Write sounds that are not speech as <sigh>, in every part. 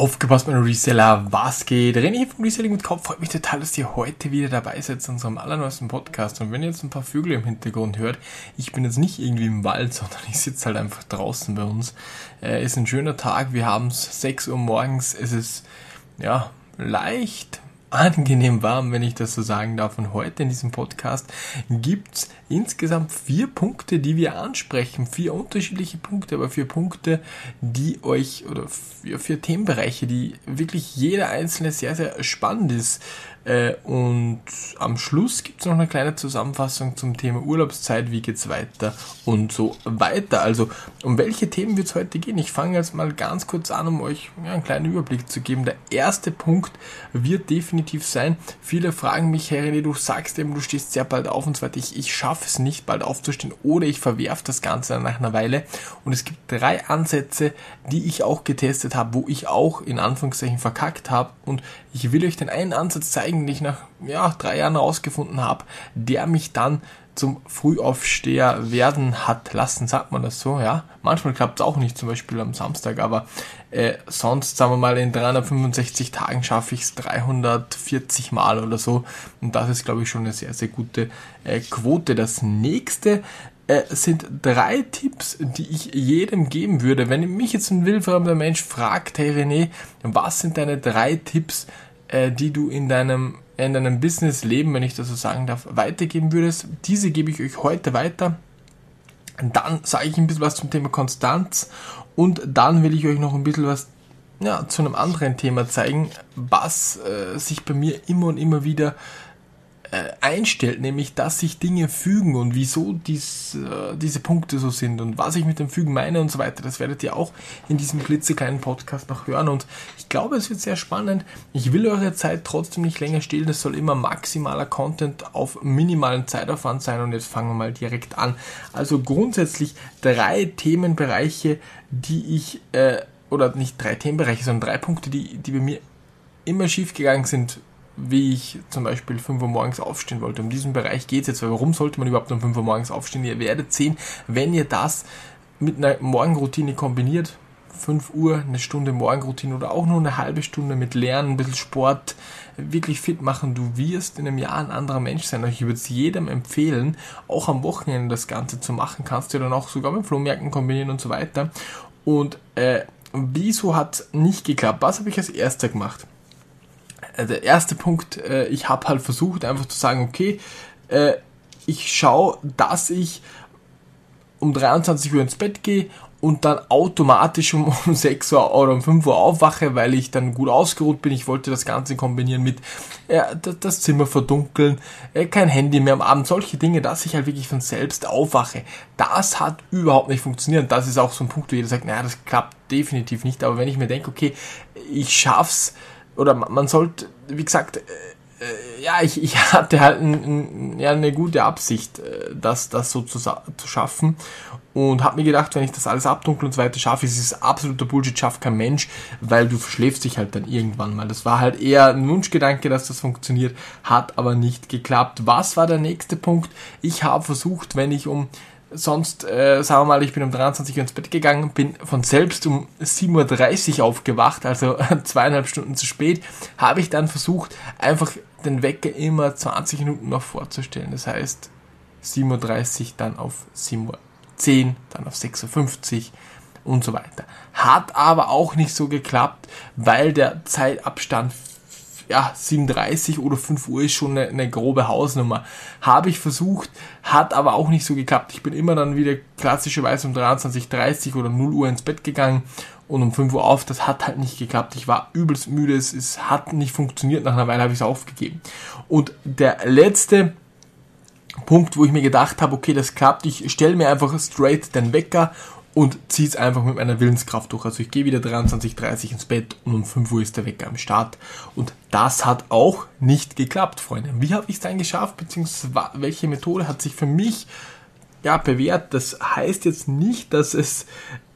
Aufgepasst, meine Reseller, was geht? René vom Reselling mit Kopf. Freut mich total, dass ihr heute wieder dabei seid zu unserem allerneuesten Podcast. Und wenn ihr jetzt ein paar Vögel im Hintergrund hört, ich bin jetzt nicht irgendwie im Wald, <laughs> sondern ich sitze halt einfach draußen bei uns. Äh, ist ein schöner Tag, wir haben es 6 Uhr morgens, es ist, ja, leicht angenehm warm, wenn ich das so sagen darf. Und heute in diesem Podcast gibt's insgesamt vier Punkte, die wir ansprechen. Vier unterschiedliche Punkte, aber vier Punkte, die euch oder vier, vier Themenbereiche, die wirklich jeder einzelne sehr, sehr spannend ist. Äh, und am Schluss gibt es noch eine kleine Zusammenfassung zum Thema Urlaubszeit, wie geht's weiter und so weiter. Also um welche Themen wird es heute gehen? Ich fange jetzt mal ganz kurz an, um euch einen kleinen Überblick zu geben. Der erste Punkt wird definitiv sein, viele fragen mich, Herr René, du sagst eben, du stehst sehr bald auf und so weiter. Ich, ich schaffe es nicht, bald aufzustehen oder ich verwerfe das Ganze nach einer Weile. Und es gibt drei Ansätze, die ich auch getestet habe, wo ich auch in Anführungszeichen verkackt habe. Und ich will euch den einen Ansatz zeigen, eigentlich nach ja, drei Jahren herausgefunden habe, der mich dann zum Frühaufsteher werden hat lassen, sagt man das so, ja. Manchmal klappt es auch nicht, zum Beispiel am Samstag, aber äh, sonst, sagen wir mal, in 365 Tagen schaffe ich es 340 Mal oder so. Und das ist, glaube ich, schon eine sehr, sehr gute äh, Quote. Das nächste äh, sind drei Tipps, die ich jedem geben würde. Wenn mich jetzt ein wildfremder Mensch fragt, hey René, was sind deine drei Tipps, äh, die du in deinem, in deinem Business-Leben, wenn ich das so sagen darf, weitergeben würdest. Diese gebe ich euch heute weiter. Dann sage ich ein bisschen was zum Thema Konstanz und dann will ich euch noch ein bisschen was ja, zu einem anderen Thema zeigen, was äh, sich bei mir immer und immer wieder einstellt, nämlich dass sich Dinge fügen und wieso dies, äh, diese Punkte so sind und was ich mit dem Fügen meine und so weiter. Das werdet ihr auch in diesem klitzekleinen Podcast noch hören und ich glaube, es wird sehr spannend. Ich will eure Zeit trotzdem nicht länger stehlen. Es soll immer maximaler Content auf minimalen Zeitaufwand sein und jetzt fangen wir mal direkt an. Also grundsätzlich drei Themenbereiche, die ich, äh, oder nicht drei Themenbereiche, sondern drei Punkte, die, die bei mir immer schief gegangen sind wie ich zum Beispiel 5 Uhr morgens aufstehen wollte. Um diesen Bereich geht es jetzt, weil warum sollte man überhaupt um 5 Uhr morgens aufstehen? Ihr werdet sehen, wenn ihr das mit einer Morgenroutine kombiniert, 5 Uhr, eine Stunde Morgenroutine oder auch nur eine halbe Stunde mit Lernen, ein bisschen Sport, wirklich fit machen, du wirst in einem Jahr ein anderer Mensch sein. Ich würde es jedem empfehlen, auch am Wochenende das Ganze zu machen. Kannst du dann auch sogar mit Flohmärkten kombinieren und so weiter. Und äh, wieso hat nicht geklappt? Was habe ich als erster gemacht? Äh, der erste Punkt, äh, ich habe halt versucht einfach zu sagen, okay, äh, ich schaue, dass ich um 23 Uhr ins Bett gehe und dann automatisch um, <laughs> um 6 Uhr oder um 5 Uhr aufwache, weil ich dann gut ausgeruht bin. Ich wollte das Ganze kombinieren mit äh, das Zimmer verdunkeln, äh, kein Handy mehr am Abend, solche Dinge, dass ich halt wirklich von selbst aufwache. Das hat überhaupt nicht funktioniert. Das ist auch so ein Punkt, wo jeder sagt, naja, das klappt definitiv nicht. Aber wenn ich mir denke, okay, ich schaff's, oder man sollte, wie gesagt, äh, äh, ja, ich, ich <laughs> hatte halt ein, ein, ja, eine gute Absicht, äh, das, das so zu, zu schaffen und habe mir gedacht, wenn ich das alles abdunkel und so weiter schaffe, ist es absoluter Bullshit, schafft kein Mensch, weil du verschläfst dich halt dann irgendwann mal. Das war halt eher ein Wunschgedanke, dass das funktioniert, hat aber nicht geklappt. Was war der nächste Punkt? Ich habe versucht, wenn ich um sonst, äh, sagen wir mal, ich bin um 23 Uhr ins Bett gegangen, bin von selbst um 7.30 Uhr aufgewacht, also <laughs> zweieinhalb Stunden zu spät, habe ich dann versucht, einfach den Wecker immer 20 Minuten noch vorzustellen. Das heißt, 7.30 Uhr dann auf 7.10 Uhr, dann auf 6.50 Uhr und so weiter. Hat aber auch nicht so geklappt, weil der Zeitabstand ja, 37 oder 5 Uhr ist schon eine, eine grobe Hausnummer. Habe ich versucht, hat aber auch nicht so geklappt. Ich bin immer dann wieder klassischerweise um 23.30 oder 0 Uhr ins Bett gegangen und um 5 Uhr auf. Das hat halt nicht geklappt. Ich war übelst müde. Es, es hat nicht funktioniert. Nach einer Weile habe ich es aufgegeben. Und der letzte Punkt, wo ich mir gedacht habe, okay, das klappt. Ich stelle mir einfach straight den Wecker und ziehe es einfach mit meiner Willenskraft durch. Also ich gehe wieder 23.30 ins Bett und um 5 Uhr ist der Wecker am Start. Und das hat auch nicht geklappt, Freunde. Wie habe ich es dann geschafft, beziehungsweise welche Methode hat sich für mich ja, bewährt? Das heißt jetzt nicht, dass es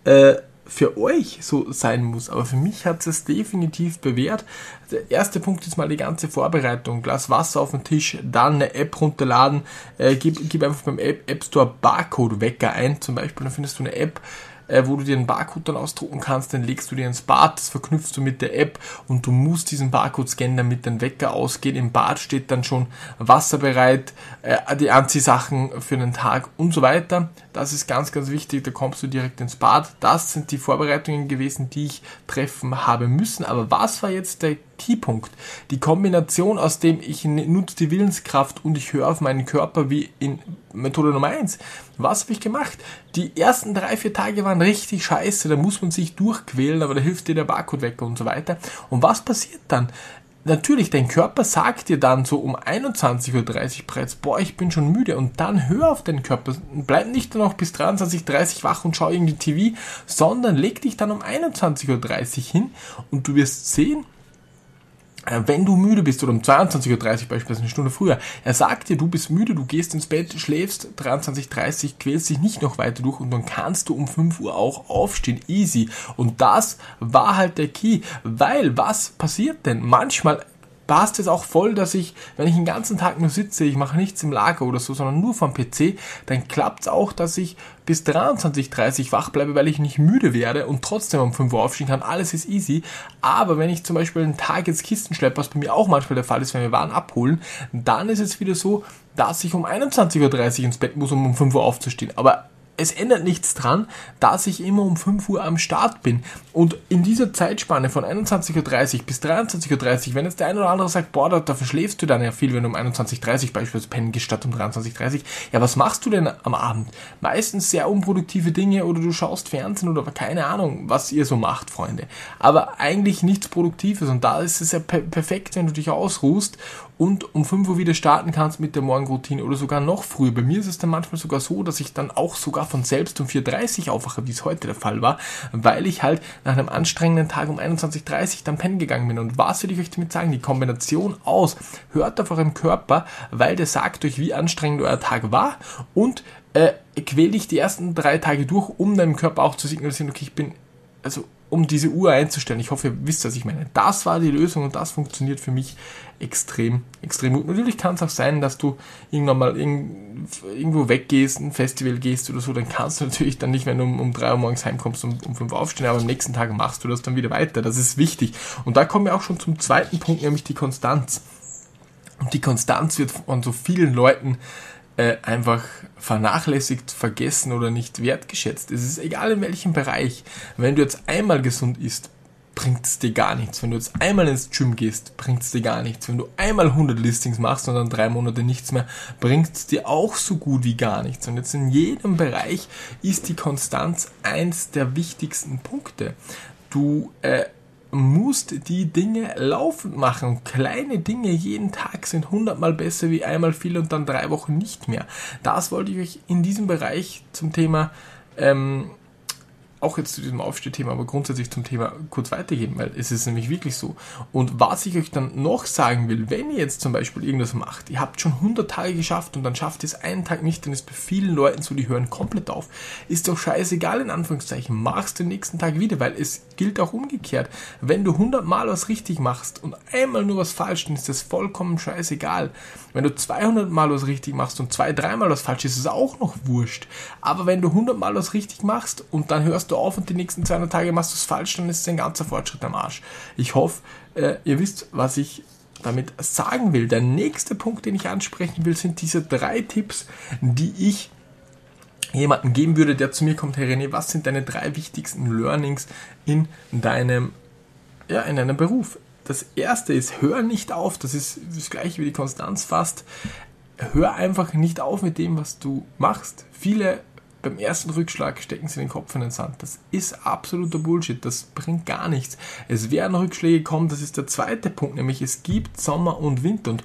äh, für euch so sein muss, aber für mich hat es definitiv bewährt. Der erste Punkt ist mal die ganze Vorbereitung. Glas Wasser auf den Tisch, dann eine App runterladen, äh, gib, gib einfach beim App, App Store Barcode Wecker ein, zum Beispiel, dann findest du eine App, äh, wo du dir einen Barcode dann ausdrucken kannst, den legst du dir ins Bad, das verknüpfst du mit der App und du musst diesen Barcode scannen, damit dein Wecker ausgeht. Im Bad steht dann schon Wasser bereit, äh, die Anziehsachen für den Tag und so weiter. Das ist ganz, ganz wichtig, da kommst du direkt ins Bad. Das sind die Vorbereitungen gewesen, die ich treffen habe müssen. Aber was war jetzt der Keypunkt? Die Kombination aus dem, ich nutze die Willenskraft und ich höre auf meinen Körper wie in Methode Nummer eins. Was habe ich gemacht? Die ersten drei, vier Tage waren richtig scheiße, da muss man sich durchquälen, aber da hilft dir der Barcode-Wecker und so weiter. Und was passiert dann? natürlich, dein Körper sagt dir dann so um 21.30 Uhr bereits, boah, ich bin schon müde und dann hör auf deinen Körper. Bleib nicht nur noch bis 23.30 Uhr wach und schau irgendwie TV, sondern leg dich dann um 21.30 Uhr hin und du wirst sehen, wenn du müde bist oder um 22.30 Uhr beispielsweise eine Stunde früher, er sagt dir, du bist müde, du gehst ins Bett, schläfst 23.30 Uhr, quälst dich nicht noch weiter durch und dann kannst du um 5 Uhr auch aufstehen, easy. Und das war halt der Key, weil was passiert denn? Manchmal passt es auch voll, dass ich, wenn ich den ganzen Tag nur sitze, ich mache nichts im Lager oder so, sondern nur vom PC, dann klappt es auch, dass ich bis 23.30 wach bleibe, weil ich nicht müde werde und trotzdem um 5 Uhr aufstehen kann. Alles ist easy. Aber wenn ich zum Beispiel einen Tag jetzt Kisten schleppe, was bei mir auch manchmal der Fall ist, wenn wir Waren abholen, dann ist es wieder so, dass ich um 21.30 Uhr ins Bett muss, um um 5 Uhr aufzustehen. Aber es ändert nichts dran, dass ich immer um 5 Uhr am Start bin. Und in dieser Zeitspanne von 21.30 Uhr bis 23.30 Uhr, wenn jetzt der eine oder andere sagt, boah, da, da verschläfst du dann ja viel, wenn du um 21.30 Uhr beispielsweise pennen gehst statt um 23.30 Uhr. Ja, was machst du denn am Abend? Meistens sehr unproduktive Dinge oder du schaust Fernsehen oder keine Ahnung, was ihr so macht, Freunde. Aber eigentlich nichts Produktives und da ist es ja per perfekt, wenn du dich ausruhst und um 5 Uhr wieder starten kannst mit der Morgenroutine oder sogar noch früher. Bei mir ist es dann manchmal sogar so, dass ich dann auch sogar von selbst um 4.30 Uhr aufwache, wie es heute der Fall war, weil ich halt nach einem anstrengenden Tag um 21.30 Uhr dann pennen gegangen bin. Und was will ich euch damit sagen? Die Kombination aus, hört auf eurem Körper, weil der sagt euch, wie anstrengend euer Tag war und äh, quäl dich die ersten drei Tage durch, um deinem Körper auch zu signalisieren, okay, ich bin also um diese Uhr einzustellen. Ich hoffe, ihr wisst, was ich meine. Das war die Lösung und das funktioniert für mich extrem, extrem gut. Natürlich kann es auch sein, dass du irgendwann mal irgendwo weggehst, ein Festival gehst oder so, dann kannst du natürlich dann nicht, wenn du um, um 3 Uhr morgens heimkommst, um, um 5 Uhr aufstehen, aber am nächsten Tag machst du das dann wieder weiter. Das ist wichtig. Und da kommen wir auch schon zum zweiten Punkt, nämlich die Konstanz. Und die Konstanz wird von so vielen Leuten äh, einfach vernachlässigt, vergessen oder nicht wertgeschätzt. Es ist egal in welchem Bereich. Wenn du jetzt einmal gesund isst, bringt es dir gar nichts. Wenn du jetzt einmal ins Gym gehst, bringt es dir gar nichts. Wenn du einmal 100 Listings machst und dann drei Monate nichts mehr, bringt es dir auch so gut wie gar nichts. Und jetzt in jedem Bereich ist die Konstanz eins der wichtigsten Punkte. Du äh, musst die Dinge laufend machen. Kleine Dinge jeden Tag sind hundertmal besser wie einmal viel und dann drei Wochen nicht mehr. Das wollte ich euch in diesem Bereich zum Thema ähm, auch jetzt zu diesem Aufstehthema, aber grundsätzlich zum Thema kurz weitergeben, weil es ist nämlich wirklich so. Und was ich euch dann noch sagen will, wenn ihr jetzt zum Beispiel irgendwas macht, ihr habt schon 100 Tage geschafft und dann schafft ihr es einen Tag nicht, dann ist bei vielen Leuten so, die hören komplett auf. Ist doch scheißegal, in Anführungszeichen, machst den nächsten Tag wieder, weil es gilt auch umgekehrt. Wenn du 100 Mal was richtig machst und einmal nur was falsch, dann ist das vollkommen scheißegal. Wenn du 200 Mal was richtig machst und zwei, dreimal was falsch, ist es auch noch wurscht. Aber wenn du 100 Mal was richtig machst und dann hörst du auf und die nächsten 200 Tage machst du es falsch, dann ist es ein ganzer Fortschritt am Arsch. Ich hoffe, äh, ihr wisst, was ich damit sagen will. Der nächste Punkt, den ich ansprechen will, sind diese drei Tipps, die ich jemanden geben würde, der zu mir kommt, Herr René, was sind deine drei wichtigsten Learnings in deinem, ja, in deinem Beruf? Das erste ist, hör nicht auf, das ist das gleiche wie die Konstanz fast. Hör einfach nicht auf mit dem, was du machst. Viele beim ersten Rückschlag stecken sie den Kopf in den Sand. Das ist absoluter Bullshit. Das bringt gar nichts. Es werden Rückschläge kommen. Das ist der zweite Punkt, nämlich es gibt Sommer und Winter und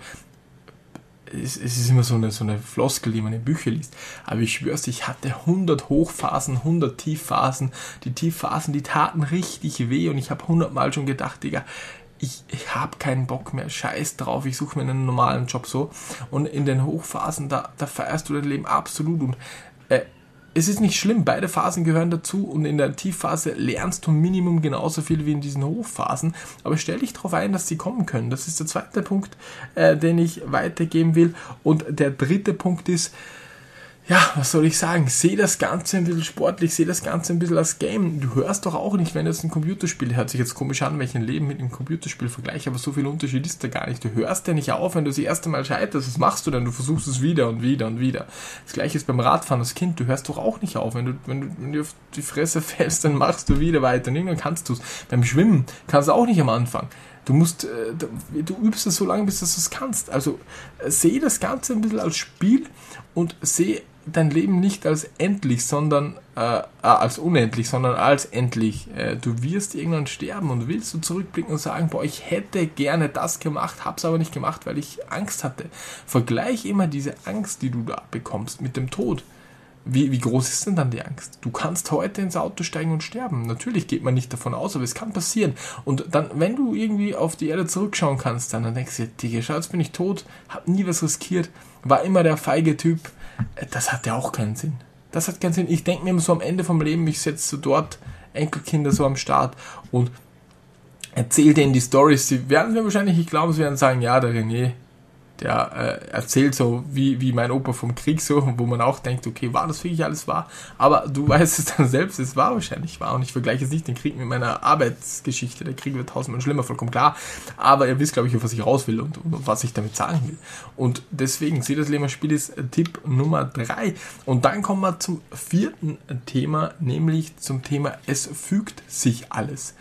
es, es ist immer so eine, so eine Floskel, die man in Büchern liest. Aber ich schwör's, ich hatte 100 Hochphasen, 100 Tiefphasen. Die Tiefphasen, die taten richtig weh und ich habe 100 Mal schon gedacht, Digga, ich, ich habe keinen Bock mehr, scheiß drauf, ich suche mir einen normalen Job so. Und in den Hochphasen, da, da feierst du dein Leben absolut. Und äh, es ist nicht schlimm, beide Phasen gehören dazu und in der Tiefphase lernst du Minimum genauso viel wie in diesen Hochphasen, aber stell dich darauf ein, dass sie kommen können. Das ist der zweite Punkt, äh, den ich weitergeben will. Und der dritte Punkt ist, ja, was soll ich sagen? Sehe das Ganze ein bisschen sportlich, sehe das Ganze ein bisschen als Game. Du hörst doch auch nicht, wenn jetzt ein Computerspiel, hört sich jetzt komisch an, welchen Leben mit einem Computerspiel vergleiche, aber so viel Unterschied ist da gar nicht. Du hörst ja nicht auf, wenn du das erste Mal scheiterst. Was machst du denn? Du versuchst es wieder und wieder und wieder. Das gleiche ist beim Radfahren als Kind. Du hörst doch auch nicht auf. Wenn du, wenn du, wenn du auf die Fresse <laughs> fällst, dann machst du wieder weiter und irgendwann kannst du es. Beim Schwimmen kannst du auch nicht am Anfang. Du musst, äh, du übst es so lange, bis du es kannst. Also äh, sehe das Ganze ein bisschen als Spiel und sehe dein Leben nicht als endlich, sondern äh, äh, als unendlich, sondern als endlich. Äh, du wirst irgendwann sterben und willst du zurückblicken und sagen, boah, ich hätte gerne das gemacht, hab's aber nicht gemacht, weil ich Angst hatte. Vergleich immer diese Angst, die du da bekommst, mit dem Tod. Wie, wie groß ist denn dann die Angst? Du kannst heute ins Auto steigen und sterben. Natürlich geht man nicht davon aus, aber es kann passieren. Und dann, wenn du irgendwie auf die Erde zurückschauen kannst, dann, dann denkst du dir, Digga, schau, jetzt bin ich tot, hab nie was riskiert, war immer der feige Typ, das hat ja auch keinen Sinn. Das hat keinen Sinn. Ich denke mir immer so am Ende vom Leben, ich setze so dort Enkelkinder so am Start und erzähle denen die Stories. Sie werden mir wahrscheinlich nicht glauben, sie werden sagen, ja, der René, der äh, erzählt so wie, wie mein Opa vom Krieg so, wo man auch denkt, okay, war das wirklich alles wahr? Aber du <laughs> weißt es dann selbst, es war wahrscheinlich wahr. Und ich vergleiche jetzt nicht den Krieg mit meiner Arbeitsgeschichte, der Krieg wird tausendmal schlimmer, vollkommen klar, aber ihr wisst, glaube ich, auf was ich raus will und, und was ich damit sagen will. Und deswegen, seht das Leben Spiel ist Tipp Nummer drei. Und dann kommen wir zum vierten Thema, nämlich zum Thema es fügt sich alles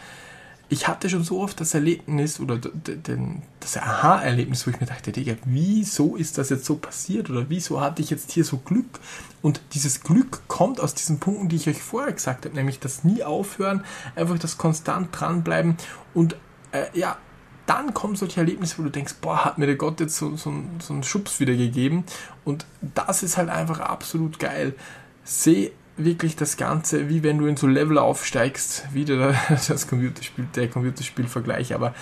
ich hatte schon so oft das Erlebnis oder das Aha-Erlebnis, wo ich mir dachte, Digga, wieso ist das jetzt so passiert oder wieso hatte ich jetzt hier so Glück? Und dieses Glück kommt aus diesen Punkten, die ich euch vorher gesagt habe, nämlich das nie aufhören, einfach das konstant dranbleiben und äh, ja, dann kommen solche Erlebnisse, wo du denkst, boah, hat mir der Gott jetzt so, so, so einen Schubs wieder gegeben und das ist halt einfach absolut geil. Seh wirklich das Ganze, wie wenn du in so Level aufsteigst, wieder <laughs> das Computerspiel, der Computerspielvergleich, aber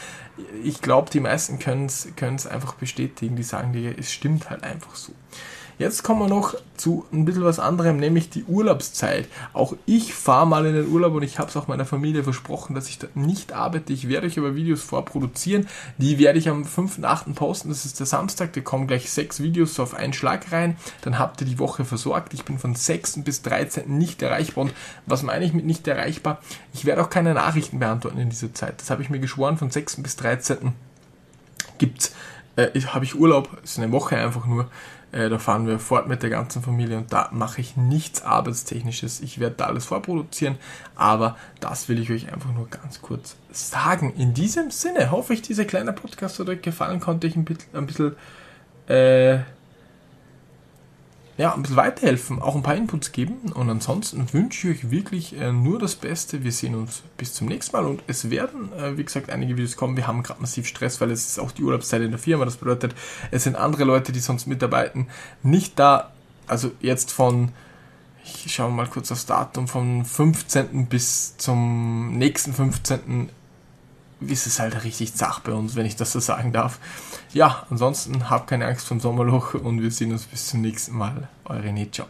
ich glaube, die meisten können es einfach bestätigen, die sagen dir, es stimmt halt einfach so. Jetzt kommen wir noch zu ein bisschen was anderem, nämlich die Urlaubszeit. Auch ich fahre mal in den Urlaub und ich habe es auch meiner Familie versprochen, dass ich da nicht arbeite. Ich werde euch aber Videos vorproduzieren. Die werde ich am 5.8. posten. Das ist der Samstag. Da kommen gleich sechs Videos auf einen Schlag rein. Dann habt ihr die Woche versorgt. Ich bin von 6. bis 13. nicht erreichbar. Und was meine ich mit nicht erreichbar? Ich werde auch keine Nachrichten beantworten in dieser Zeit. Das habe ich mir geschworen. Von 6. bis 13. gibt's äh, habe ich Urlaub. Ist eine Woche einfach nur. Äh, da fahren wir fort mit der ganzen Familie und da mache ich nichts Arbeitstechnisches. Ich werde da alles vorproduzieren, aber das will ich euch einfach nur ganz kurz sagen. In diesem Sinne hoffe ich, dieser kleine Podcast hat euch gefallen, konnte ich ein bisschen, ein bisschen äh, ja, ein bisschen weiterhelfen, auch ein paar Inputs geben. Und ansonsten wünsche ich euch wirklich äh, nur das Beste. Wir sehen uns bis zum nächsten Mal und es werden, äh, wie gesagt, einige Videos kommen. Wir haben gerade massiv Stress, weil es ist auch die Urlaubszeit in der Firma. Das bedeutet, es sind andere Leute, die sonst mitarbeiten, nicht da. Also jetzt von, ich schaue mal kurz aufs Datum, vom 15. bis zum nächsten 15 ist es halt richtig zach bei uns, wenn ich das so sagen darf. Ja, ansonsten habt keine Angst vom Sommerloch und wir sehen uns bis zum nächsten Mal. Eure Nietzsche.